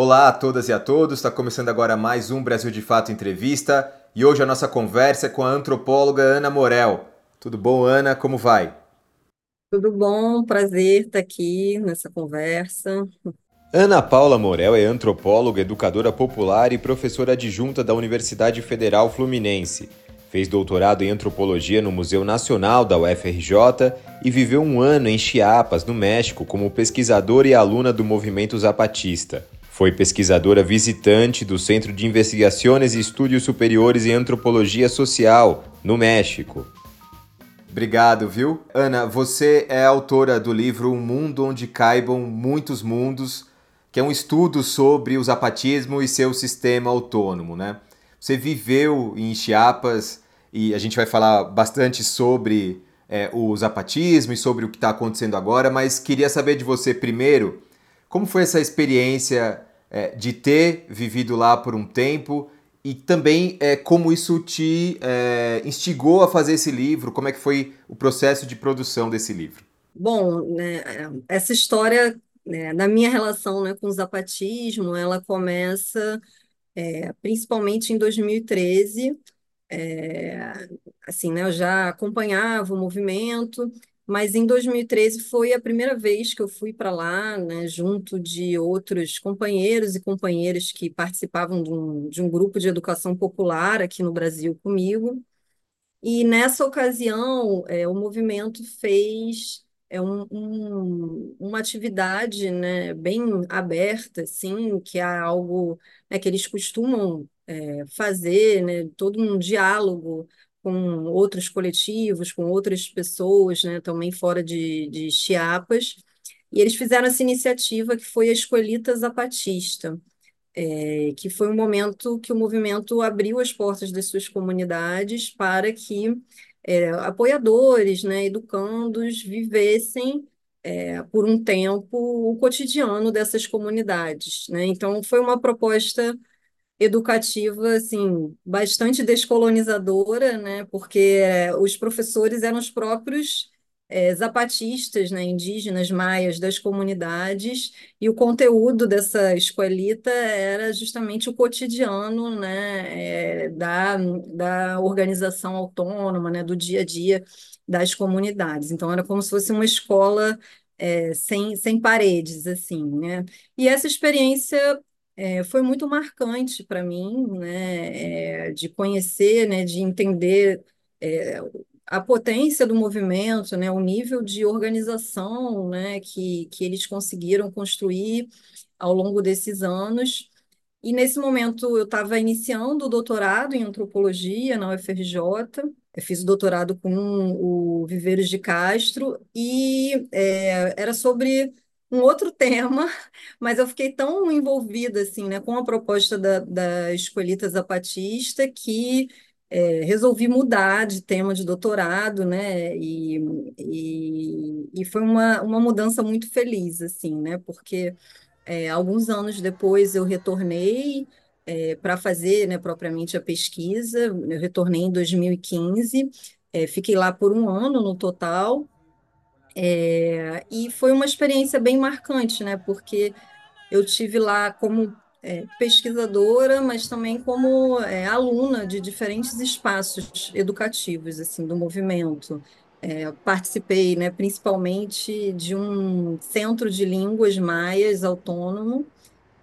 Olá a todas e a todos, está começando agora mais um Brasil de Fato Entrevista e hoje a nossa conversa é com a antropóloga Ana Morel. Tudo bom, Ana? Como vai? Tudo bom, prazer estar aqui nessa conversa. Ana Paula Morel é antropóloga, educadora popular e professora adjunta da Universidade Federal Fluminense. Fez doutorado em antropologia no Museu Nacional da UFRJ e viveu um ano em Chiapas, no México, como pesquisadora e aluna do movimento zapatista. Foi pesquisadora visitante do Centro de Investigações e Estudos Superiores em Antropologia Social, no México. Obrigado, viu? Ana, você é autora do livro Um Mundo Onde Caibam Muitos Mundos, que é um estudo sobre o zapatismo e seu sistema autônomo, né? Você viveu em Chiapas e a gente vai falar bastante sobre é, o zapatismo e sobre o que está acontecendo agora, mas queria saber de você primeiro como foi essa experiência é, de ter vivido lá por um tempo e também é, como isso te é, instigou a fazer esse livro, como é que foi o processo de produção desse livro? Bom, né, essa história né, da minha relação né, com o zapatismo, ela começa é, principalmente em 2013, é, assim, né, eu já acompanhava o movimento, mas em 2013 foi a primeira vez que eu fui para lá, né, junto de outros companheiros e companheiras que participavam de um, de um grupo de educação popular aqui no Brasil comigo. E nessa ocasião, é, o movimento fez é um, um, uma atividade né, bem aberta, assim, que é algo né, que eles costumam é, fazer, né, todo um diálogo com outros coletivos, com outras pessoas, né, também fora de, de Chiapas, e eles fizeram essa iniciativa que foi a Escolita Zapatista, é, que foi um momento que o movimento abriu as portas das suas comunidades para que é, apoiadores, né, educandos, vivessem é, por um tempo o cotidiano dessas comunidades. Né? Então, foi uma proposta educativa assim bastante descolonizadora, né? Porque é, os professores eram os próprios é, zapatistas, né, indígenas, maias das comunidades, e o conteúdo dessa escolita era justamente o cotidiano né, é, da, da organização autônoma, né, do dia a dia das comunidades. Então, era como se fosse uma escola é, sem, sem paredes, assim, né? E essa experiência é, foi muito marcante para mim, né, é, de conhecer, né, de entender é, a potência do movimento, né, o nível de organização, né, que, que eles conseguiram construir ao longo desses anos. E nesse momento eu estava iniciando o doutorado em antropologia na UFRJ. Eu fiz o doutorado com o Viveiros de Castro e é, era sobre um outro tema, mas eu fiquei tão envolvida assim, né, com a proposta da, da Escolita Zapatista que é, resolvi mudar de tema de doutorado, né, e, e, e, foi uma, uma mudança muito feliz, assim, né, porque é, alguns anos depois eu retornei é, para fazer, né, propriamente a pesquisa, eu retornei em 2015, é, fiquei lá por um ano no total, é, e foi uma experiência bem marcante, né? Porque eu tive lá como é, pesquisadora, mas também como é, aluna de diferentes espaços educativos assim do movimento. É, participei, né, principalmente de um centro de línguas maias autônomo.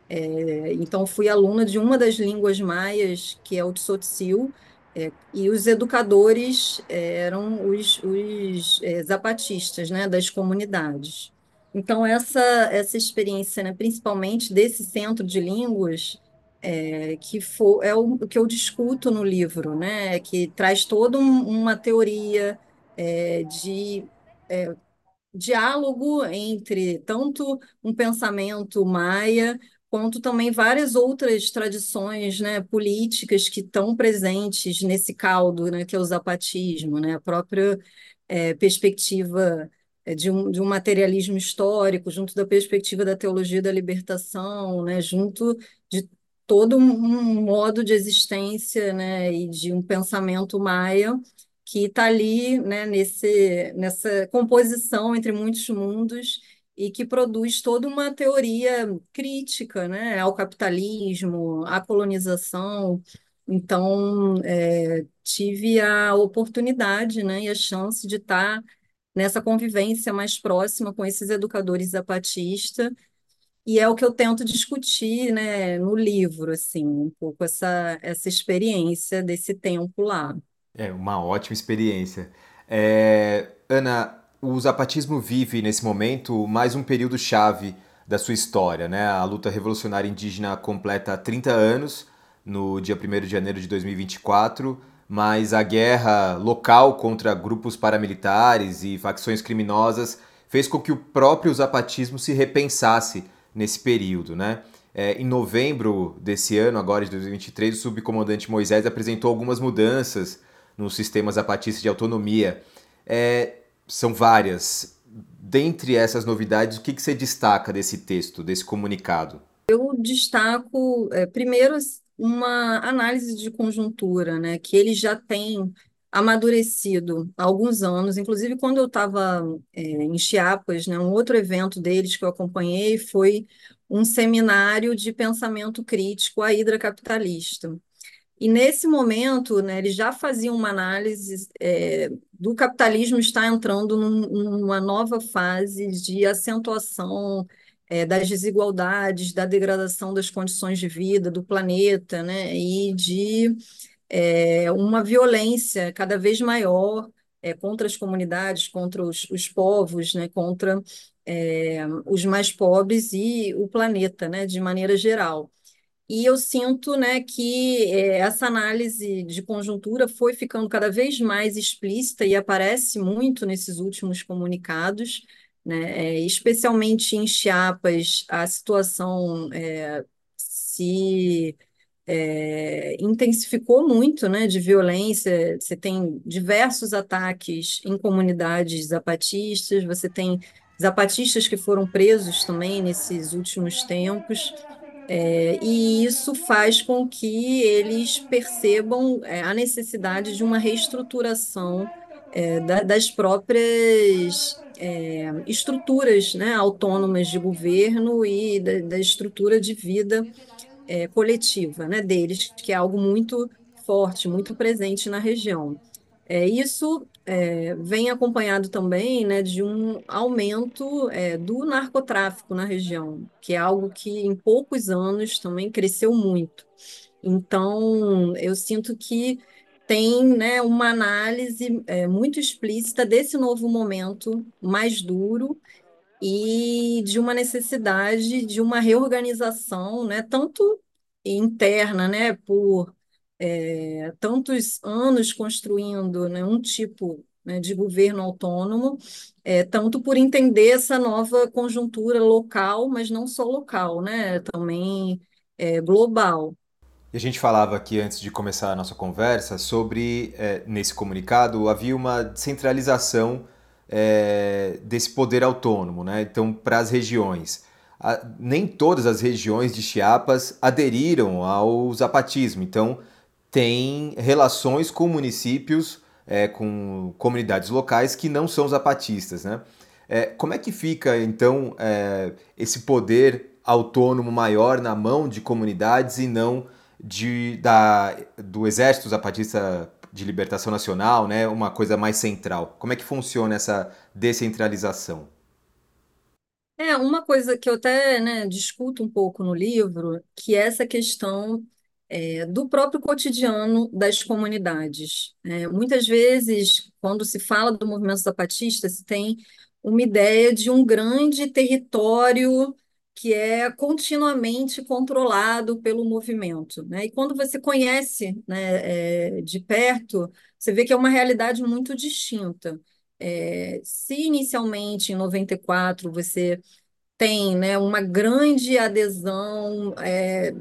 É, então fui aluna de uma das línguas maias, que é o Tzotzil, é, e os educadores é, eram os, os é, zapatistas né, das comunidades. Então, essa, essa experiência, né, principalmente desse centro de línguas, é, que for, é o que eu discuto no livro, né, que traz toda um, uma teoria é, de é, diálogo entre tanto um pensamento maia quanto também várias outras tradições né, políticas que estão presentes nesse caldo, né, que é o zapatismo, né, a própria é, perspectiva é, de um, de um materialismo histórico, junto da perspectiva da teologia da libertação, né, junto de todo um modo de existência né, e de um pensamento maia que está ali né, nesse, nessa composição entre muitos mundos e que produz toda uma teoria crítica, né, ao capitalismo, à colonização. Então, é, tive a oportunidade, né, e a chance de estar nessa convivência mais próxima com esses educadores zapatistas, e é o que eu tento discutir, né, no livro, assim, um pouco essa, essa experiência desse tempo lá. É uma ótima experiência. É, Ana, o zapatismo vive nesse momento mais um período chave da sua história, né? A luta revolucionária indígena completa 30 anos no dia 1 de janeiro de 2024, mas a guerra local contra grupos paramilitares e facções criminosas fez com que o próprio zapatismo se repensasse nesse período, né? É, em novembro desse ano, agora de 2023, o subcomandante Moisés apresentou algumas mudanças nos sistemas zapatistas de autonomia. É, são várias. Dentre essas novidades, o que, que você destaca desse texto, desse comunicado? Eu destaco, é, primeiro, uma análise de conjuntura, né, que ele já tem amadurecido há alguns anos. Inclusive, quando eu estava é, em Chiapas, né, um outro evento deles que eu acompanhei foi um seminário de pensamento crítico à hidra capitalista. E nesse momento, né, eles já faziam uma análise é, do capitalismo estar entrando num, numa nova fase de acentuação é, das desigualdades, da degradação das condições de vida do planeta, né, e de é, uma violência cada vez maior é, contra as comunidades, contra os, os povos, né, contra é, os mais pobres e o planeta, né, de maneira geral. E eu sinto, né, que é, essa análise de conjuntura foi ficando cada vez mais explícita e aparece muito nesses últimos comunicados, né, é, especialmente em Chiapas, a situação é, se é, intensificou muito, né, de violência. Você tem diversos ataques em comunidades zapatistas, você tem zapatistas que foram presos também nesses últimos tempos. É, e isso faz com que eles percebam é, a necessidade de uma reestruturação é, da, das próprias é, estruturas né, autônomas de governo e da, da estrutura de vida é, coletiva né, deles, que é algo muito forte, muito presente na região. É, isso é, vem acompanhado também né, de um aumento é, do narcotráfico na região, que é algo que em poucos anos também cresceu muito. Então, eu sinto que tem né, uma análise é, muito explícita desse novo momento mais duro e de uma necessidade de uma reorganização, né, tanto interna, né, por é, tantos anos construindo né, um tipo né, de governo autônomo, é, tanto por entender essa nova conjuntura local, mas não só local, né, também é, global. E a gente falava aqui antes de começar a nossa conversa sobre, é, nesse comunicado, havia uma centralização é, desse poder autônomo, né? Então, para as regiões a, nem todas as regiões de Chiapas aderiram ao zapatismo, então tem relações com municípios, é, com comunidades locais que não são zapatistas. Né? É, como é que fica então é, esse poder autônomo maior na mão de comunidades e não de, da, do Exército Zapatista de Libertação Nacional, né? uma coisa mais central? Como é que funciona essa descentralização? É, uma coisa que eu até, né, discuto um pouco no livro, que é essa questão é, do próprio cotidiano das comunidades. É, muitas vezes, quando se fala do movimento zapatista, se tem uma ideia de um grande território que é continuamente controlado pelo movimento. Né? E quando você conhece né, é, de perto, você vê que é uma realidade muito distinta. É, se inicialmente, em 94, você tem né, uma grande adesão é,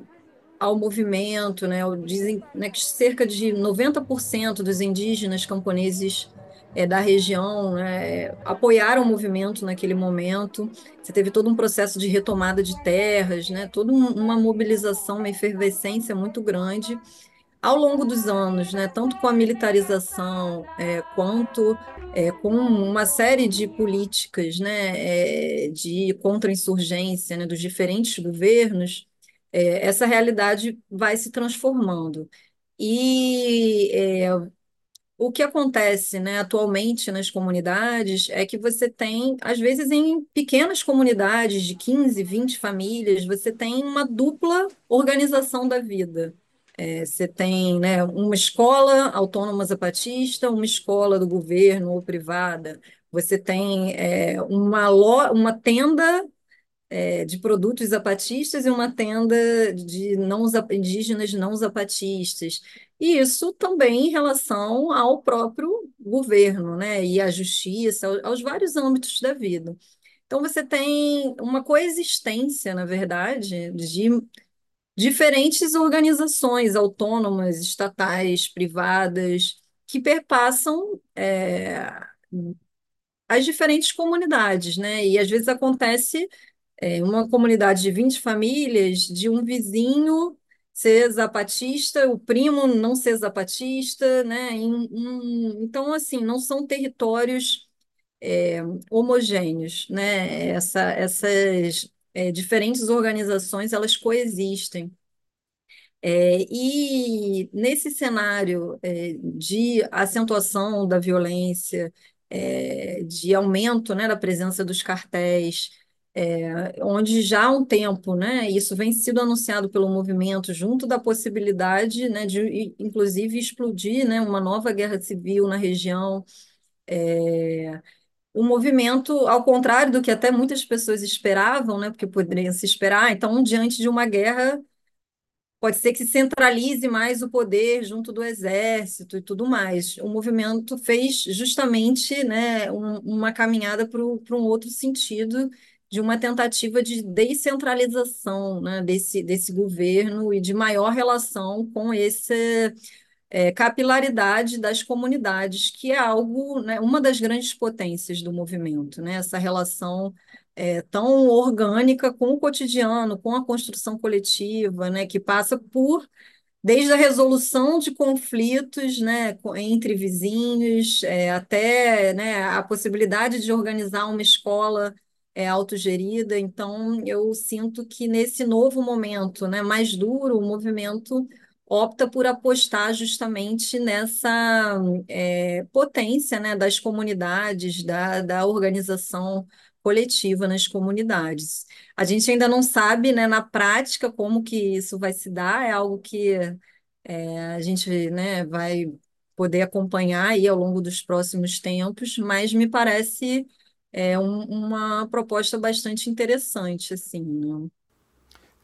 ao movimento, né, dizem né, que cerca de 90% dos indígenas camponeses é, da região né, apoiaram o movimento naquele momento. Você teve todo um processo de retomada de terras, né, toda uma mobilização, uma efervescência muito grande. ao longo dos anos, né, tanto com a militarização é, quanto é, com uma série de políticas né, é, de contra-insurgência né, dos diferentes governos, é, essa realidade vai se transformando. E é, o que acontece, né, atualmente nas comunidades é que você tem, às vezes, em pequenas comunidades de 15, 20 famílias, você tem uma dupla organização da vida. É, você tem, né, uma escola autônoma zapatista, uma escola do governo ou privada. Você tem é, uma, lo, uma tenda é, de produtos zapatistas e uma tenda de não indígenas não zapatistas. E isso também em relação ao próprio governo, né, e à justiça, aos, vários âmbitos da vida. Então, você tem uma coexistência, na verdade, de diferentes organizações autônomas, estatais, privadas, que perpassam é, as diferentes comunidades, né? E às vezes acontece é, uma comunidade de 20 famílias, de um vizinho ser zapatista, o primo não ser zapatista, né? então, assim, não são territórios é, homogêneos, né? Essa, essas é, diferentes organizações elas coexistem. É, e nesse cenário é, de acentuação da violência, é, de aumento né, da presença dos cartéis, é, onde já há um tempo, né, isso vem sido anunciado pelo movimento, junto da possibilidade né, de, inclusive, explodir né, uma nova guerra civil na região. É, o movimento, ao contrário do que até muitas pessoas esperavam, né, porque poderiam se esperar, então, diante de uma guerra, pode ser que centralize mais o poder junto do exército e tudo mais. O movimento fez justamente né, um, uma caminhada para um outro sentido, de uma tentativa de descentralização né, desse, desse governo e de maior relação com esse é, capilaridade das comunidades, que é algo, né, uma das grandes potências do movimento, né, essa relação é, tão orgânica com o cotidiano, com a construção coletiva, né, que passa por desde a resolução de conflitos né, entre vizinhos, é, até né, a possibilidade de organizar uma escola é, autogerida. Então, eu sinto que nesse novo momento né, mais duro, o movimento opta por apostar justamente nessa é, potência né, das comunidades, da, da organização coletiva nas comunidades. A gente ainda não sabe, né, na prática, como que isso vai se dar, é algo que é, a gente né, vai poder acompanhar aí ao longo dos próximos tempos, mas me parece é, um, uma proposta bastante interessante, assim, né?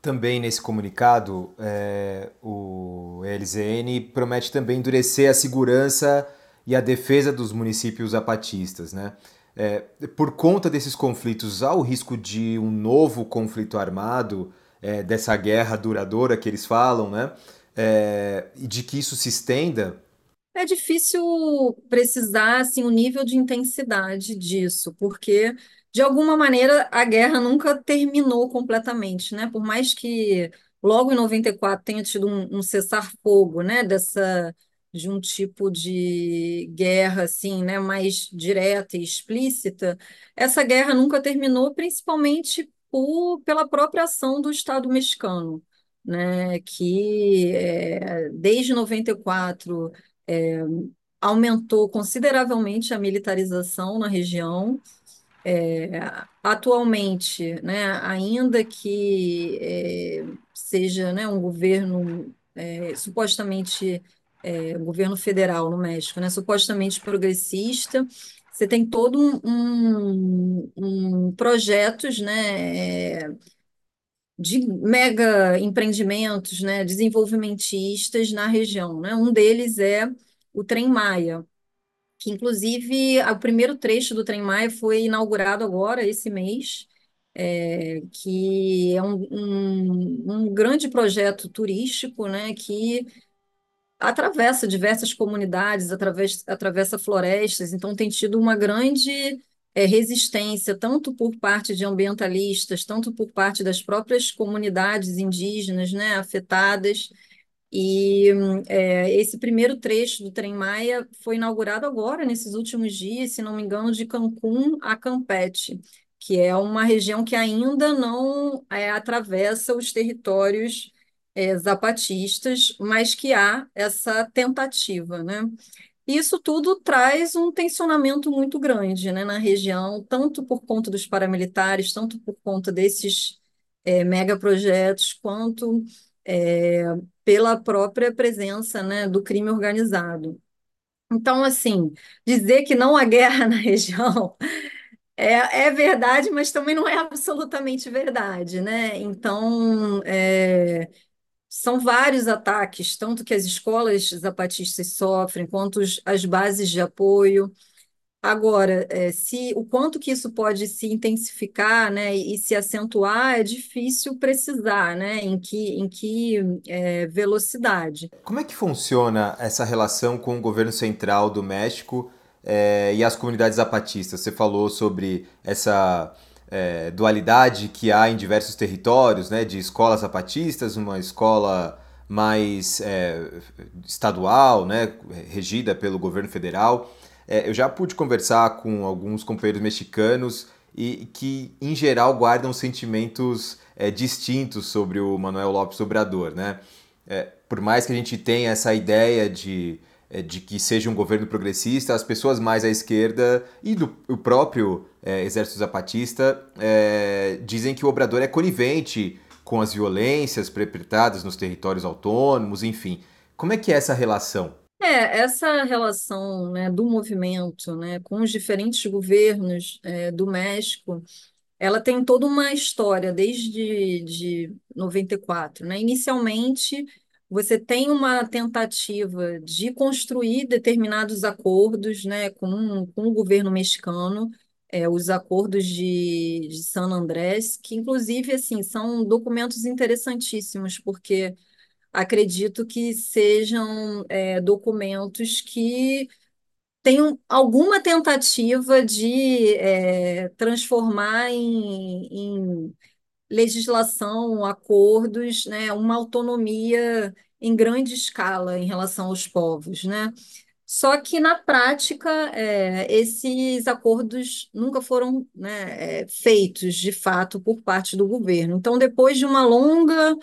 Também nesse comunicado, é, o LZN promete também endurecer a segurança e a defesa dos municípios zapatistas. Né? É, por conta desses conflitos, há o risco de um novo conflito armado, é, dessa guerra duradoura que eles falam, né? É, e de que isso se estenda é difícil precisar assim, o nível de intensidade disso, porque, de alguma maneira, a guerra nunca terminou completamente, né? Por mais que logo em 94 tenha tido um, um cessar-fogo, né? Dessa, de um tipo de guerra assim, né? mais direta e explícita, essa guerra nunca terminou, principalmente por, pela própria ação do Estado mexicano. Né, que é, desde 94 é, aumentou consideravelmente a militarização na região. É, atualmente, né, ainda que é, seja né, um governo é, supostamente é, governo federal no México, né, supostamente progressista, você tem todo um, um, um projetos, né, é, de mega empreendimentos, né, desenvolvimentistas na região. Né? Um deles é o Trem Maia, que inclusive o primeiro trecho do Trem Maia foi inaugurado agora, esse mês, é, que é um, um, um grande projeto turístico né, que atravessa diversas comunidades, através, atravessa florestas, então tem tido uma grande é, resistência, tanto por parte de ambientalistas, tanto por parte das próprias comunidades indígenas né, afetadas. E é, esse primeiro trecho do Trem Maia foi inaugurado agora, nesses últimos dias, se não me engano, de Cancún a Campeche, que é uma região que ainda não é, atravessa os territórios é, zapatistas, mas que há essa tentativa, né? Isso tudo traz um tensionamento muito grande, né, na região, tanto por conta dos paramilitares, tanto por conta desses é, megaprojetos, quanto é, pela própria presença, né, do crime organizado. Então, assim, dizer que não há guerra na região é, é verdade, mas também não é absolutamente verdade, né? Então, é, são vários ataques, tanto que as escolas zapatistas sofrem, quanto as bases de apoio. Agora, é, se o quanto que isso pode se intensificar, né, e se acentuar, é difícil precisar, né, em que, em que é, velocidade. Como é que funciona essa relação com o governo central do México eh, e as comunidades zapatistas? Você falou sobre essa eh, dualidade que há em diversos territórios, né, de escolas zapatistas, uma escola mais eh, estadual, né, regida pelo governo federal. Eh, eu já pude conversar com alguns companheiros mexicanos e que, em geral, guardam sentimentos eh, distintos sobre o Manuel López Obrador, né? É, por mais que a gente tenha essa ideia de, é, de que seja um governo progressista, as pessoas mais à esquerda e do, o próprio é, Exército Zapatista é, dizem que o Obrador é conivente com as violências perpetradas nos territórios autônomos, enfim. Como é que é essa relação? É, essa relação, né, do movimento, né, com os diferentes governos, é, do México, ela tem toda uma história desde de 94, né? Inicialmente, você tem uma tentativa de construir determinados acordos, né, com, com o governo mexicano, é, os acordos de, de San Andrés, que inclusive assim são documentos interessantíssimos, porque acredito que sejam é, documentos que tenham alguma tentativa de é, transformar em, em legislação, acordos, né, uma autonomia em grande escala em relação aos povos, né? Só que na prática, é, esses acordos nunca foram, né, é, feitos de fato por parte do governo. Então, depois de uma longa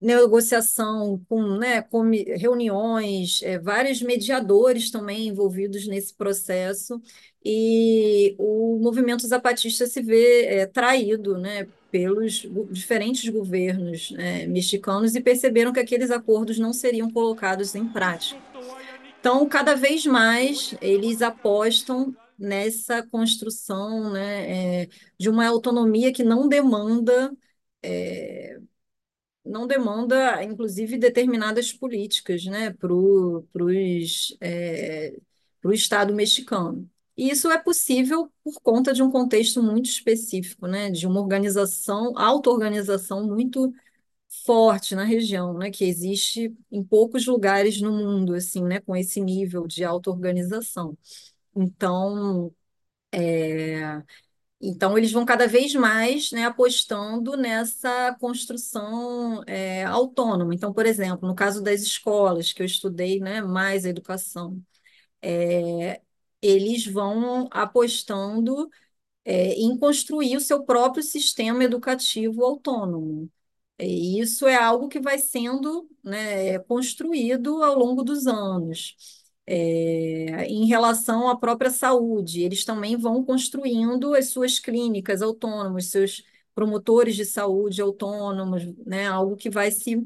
negociação com, né, com reuniões, é, vários mediadores também envolvidos nesse processo, e o movimento zapatista se vê é, traído, né, pelos diferentes governos, né, mexicanos e perceberam que aqueles acordos não seriam colocados em prática. Então, cada vez mais eles apostam nessa construção, né, é, de uma autonomia que não demanda é, não demanda, inclusive, determinadas políticas, né, para o é, pro Estado mexicano. E isso é possível por conta de um contexto muito específico, né, de uma organização, auto-organização muito forte na região, né, que existe em poucos lugares no mundo, assim, né, com esse nível de auto-organização. Então, é, então, eles vão cada vez mais, né, apostando nessa construção é, autônoma. Então, por exemplo, no caso das escolas, que eu estudei, né, mais a educação, é, eles vão apostando é, em construir o seu próprio sistema educativo autônomo. E isso é algo que vai sendo, né, construído ao longo dos anos. É, em relação à própria saúde, eles também vão construindo as suas clínicas autônomas, seus promotores de saúde autônomos, né, algo que vai se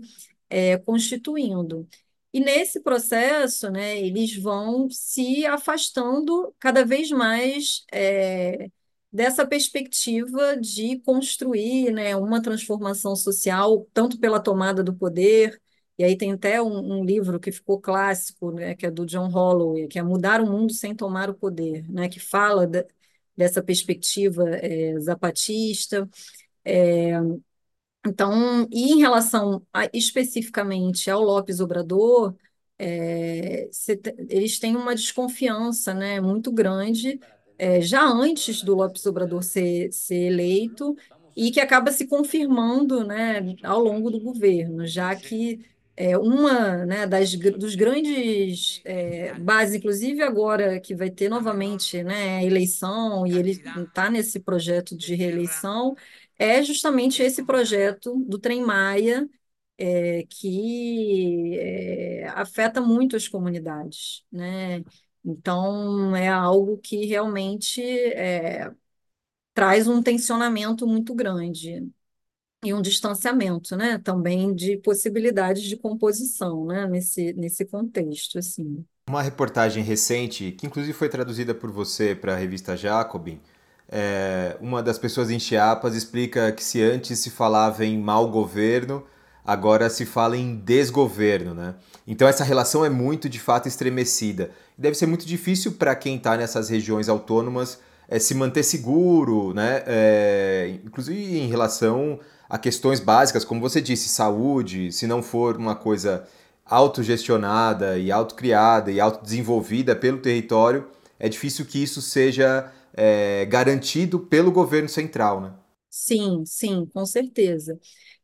é, constituindo. E nesse processo, né, eles vão se afastando cada vez mais é, dessa perspectiva de construir, né, uma transformação social, tanto pela tomada do poder, e aí tem até um, um livro que ficou clássico, né, que é do John Holloway, que é Mudar o Mundo Sem Tomar o Poder, né, que fala de- dessa perspectiva é, zapatista. É, então, e em relação a- especificamente ao Lopes Obrador, é, eles têm uma desconfiança, né, muito grande, é, já antes do Lopes Obrador ser, ser eleito, e que acaba se confirmando, né, ao longo do governo, já que é, uma né, das, dos grandes é, bases, inclusive agora que vai ter novamente né, eleição, e ele está nesse projeto de reeleição, é justamente esse projeto do Trem Maia, é, que é, afeta muito as comunidades. Né? Então, é algo que realmente é, traz um tensionamento muito grande e um distanciamento, né, também de possibilidades de composição, né, nesse, nesse contexto, assim. Uma reportagem recente, que inclusive foi traduzida por você para a revista Jacobin, é, uma das pessoas em Chiapas explica que se antes se falava em mau governo, agora se fala em desgoverno, né? Então essa relação é muito, de fato, estremecida. Deve ser muito difícil para quem está nessas regiões autônomas é, se manter seguro, né? É, inclusive em relação a questões básicas, como você disse, saúde, se não for uma coisa autogestionada e autocriada e autodesenvolvida pelo território, é difícil que isso seja é, garantido pelo governo central, né? Sim, sim, com certeza.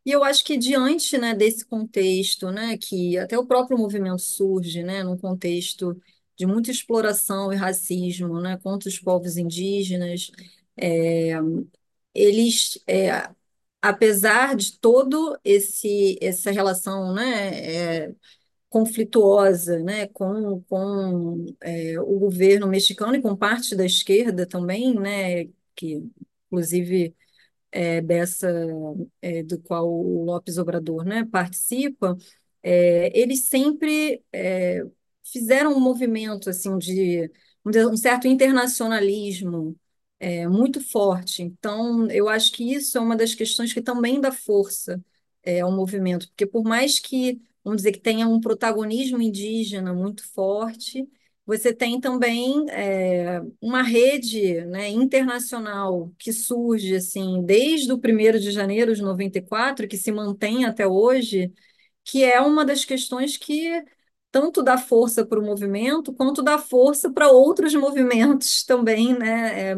E eu acho que diante, né, desse contexto, né, que até o próprio movimento surge, né, num contexto de muita exploração e racismo, né, contra os povos indígenas, é, eles é, apesar de todo esse essa relação, né, é, conflituosa, né, com, com é, o governo mexicano e com parte da esquerda também, né, que inclusive é, dessa é, do qual o Lopes Obrador, né, participa, é, eles sempre é, fizeram um movimento assim de um certo internacionalismo é, muito forte. Então, eu acho que isso é uma das questões que também dá força é, ao movimento, porque por mais que, vamos dizer, que tenha um protagonismo indígena muito forte, você tem também é, uma rede né, internacional que surge assim desde o 1 de janeiro de 94, que se mantém até hoje, que é uma das questões que tanto dá força para o movimento, quanto dá força para outros movimentos também, né, é,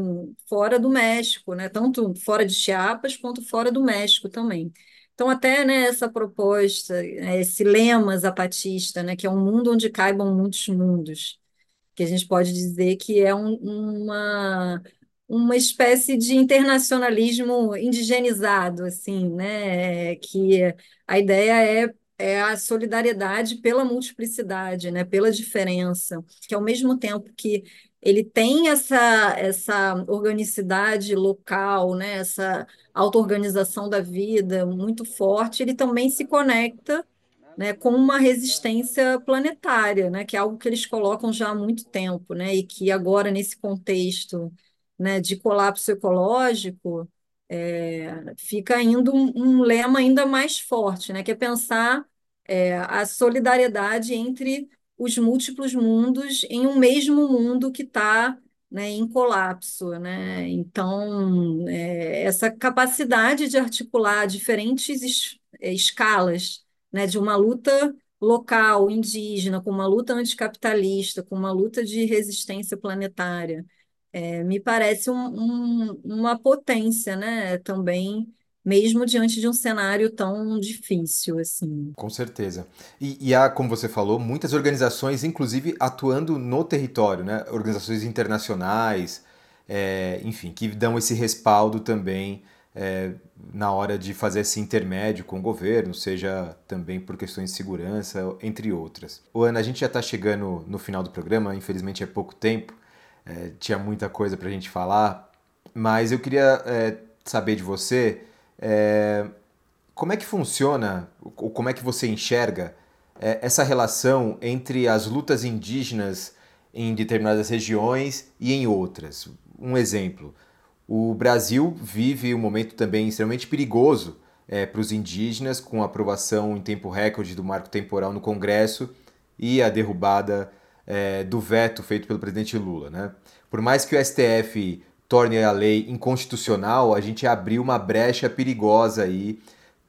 fora do México, né, tanto fora de Chiapas quanto fora do México também. Então, até né, essa proposta, né, esse lema zapatista, né, que é um mundo onde caibam muitos mundos, que a gente pode dizer que é um, uma, uma espécie de internacionalismo indigenizado, assim, né, que a ideia é é a solidariedade pela multiplicidade, né, pela diferença, que ao mesmo tempo que ele tem essa, essa organicidade local, né, essa auto-organização da vida muito forte, ele também se conecta né, com uma resistência planetária, né, que é algo que eles colocam já há muito tempo, né, e que agora, nesse contexto né, de colapso ecológico, é, fica ainda um, um, lema ainda mais forte, né, que é pensar é, a solidariedade entre os múltiplos mundos em um mesmo mundo que está né, em colapso. Né? Então, é, essa capacidade de articular diferentes es, é, escalas né, de uma luta local, indígena, com uma luta anticapitalista, com uma luta de resistência planetária, é, me parece um, um, uma potência, né? Também, mesmo diante de um cenário tão difícil assim. Com certeza. E, e há, como você falou, muitas organizações, inclusive atuando no território, né? Organizações internacionais, é, enfim, que dão esse respaldo também é, na hora de fazer esse intermédio com o governo, seja também por questões de segurança, entre outras. O Ana, a gente já está chegando no final do programa, infelizmente é pouco tempo é, tinha muita coisa para a gente falar, mas eu queria é, saber de você é, como é que funciona, ou como é que você enxerga é, essa relação entre as lutas indígenas em determinadas regiões e em outras. Um exemplo, o Brasil vive um momento também extremamente perigoso é, para os indígenas, com a aprovação em tempo recorde do marco temporal no Congresso e a derrubada é, do veto feito pelo presidente Lula. Né? Por mais que o STF torne a lei inconstitucional, a gente abriu uma brecha perigosa aí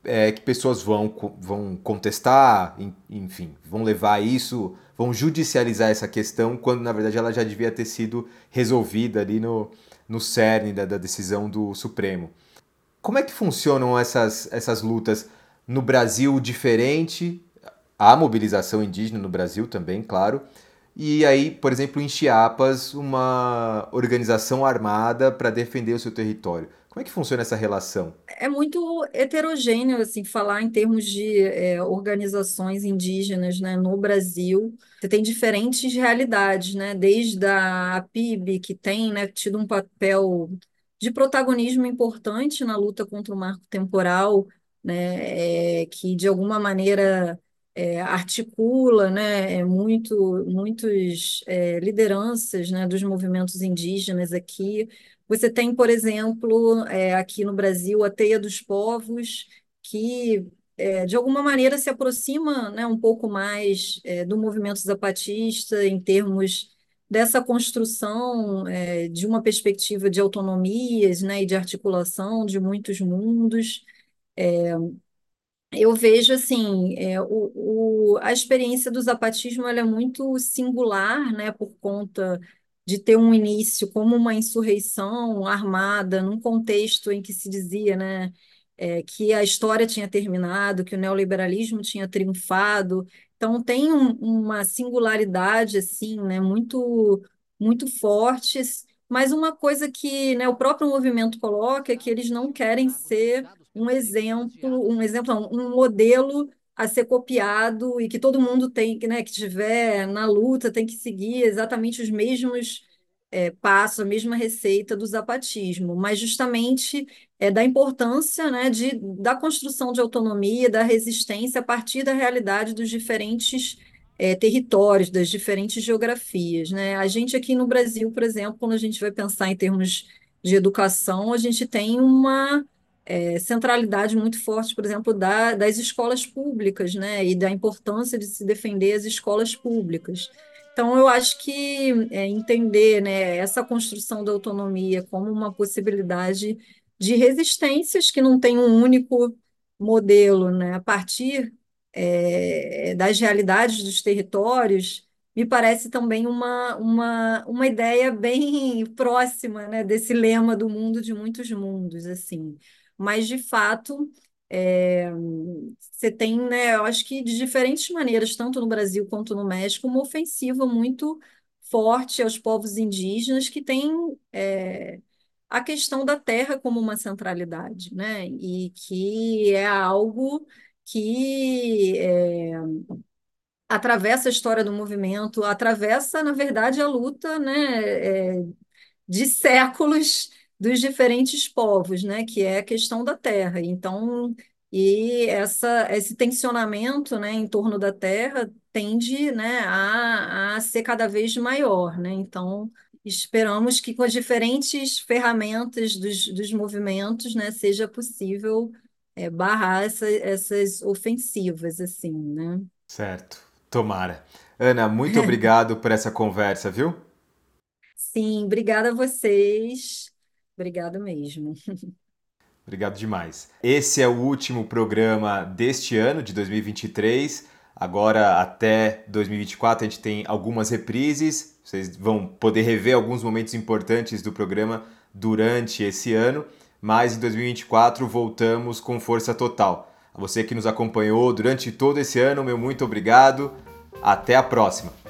é, que pessoas vão, vão contestar, enfim, vão levar isso, vão judicializar essa questão, quando na verdade ela já devia ter sido resolvida ali no, no cerne da, da decisão do Supremo. Como é que funcionam essas, essas lutas no Brasil diferente Há mobilização indígena no Brasil também, claro. E aí, por exemplo, em Chiapas, uma organização armada para defender o seu território. Como é que funciona essa relação? É muito heterogêneo, assim, falar em termos de é, organizações indígenas, né, no Brasil. Você tem diferentes realidades, né, desde a PIB, que tem, né, tido um papel de protagonismo importante na luta contra o marco temporal, né, é, que de alguma maneira é, articula né, é, muito, muitos é, lideranças né, dos movimentos indígenas aqui. Você tem, por exemplo, é, aqui no Brasil, a Teia dos Povos, que é, de alguma maneira se aproxima né, um pouco mais é, do movimento zapatista em termos dessa construção de uma perspectiva de autonomias né, e de articulação de muitos mundos eu vejo assim, é, o, o, a experiência do zapatismo é muito singular, né, por conta de ter um início como uma insurreição armada, num contexto em que se dizia, né, é, que a história tinha terminado, que o neoliberalismo tinha triunfado. Então tem um, uma singularidade assim, né, muito muito forte, mas uma coisa que, né, o próprio movimento coloca é que eles não querem ser um exemplo, um exemplo, um modelo a ser copiado e que todo mundo tem, né, que estiver na luta tem que seguir exatamente os mesmos é, passos, a mesma receita do zapatismo, mas justamente é, da importância né, de, da construção de autonomia, da resistência a partir da realidade dos diferentes é, territórios, das diferentes geografias. Né? A gente aqui no Brasil, por exemplo, quando a gente vai pensar em termos de educação, a gente tem uma é, centralidade muito forte, por exemplo, da, das escolas públicas, né, e da importância de se defender as escolas públicas. Então, eu acho que é, entender né, essa construção da autonomia como uma possibilidade de resistências que não tem um único modelo, né, a partir é, das realidades dos territórios, me parece também uma, uma, uma ideia bem próxima né, desse lema do mundo de muitos mundos, assim. Mas de fato é, você tem, né, eu acho que de diferentes maneiras, tanto no Brasil quanto no México, uma ofensiva muito forte aos povos indígenas que tem é, a questão da terra como uma centralidade, né, e que é algo que é, atravessa a história do movimento, atravessa, na verdade, a luta, né, é, de séculos dos diferentes povos, né, que é a questão da terra. Então, e essa, esse tensionamento, né, em torno da terra tende, né, a, a ser cada vez maior, né? Então, esperamos que com as diferentes ferramentas dos, dos movimentos, né, seja possível é, barrar essa, essas ofensivas, assim, né? Certo, tomara. Ana, muito obrigado por essa conversa, viu? Sim, obrigada a vocês. Obrigada mesmo. Obrigado demais. Esse é o último programa deste ano, de 2023. Agora, até 2024, a gente tem algumas reprises. Vocês vão poder rever alguns momentos importantes do programa durante esse ano. Mas em 2024 voltamos com força total. A você que nos acompanhou durante todo esse ano, meu muito obrigado. Até a próxima!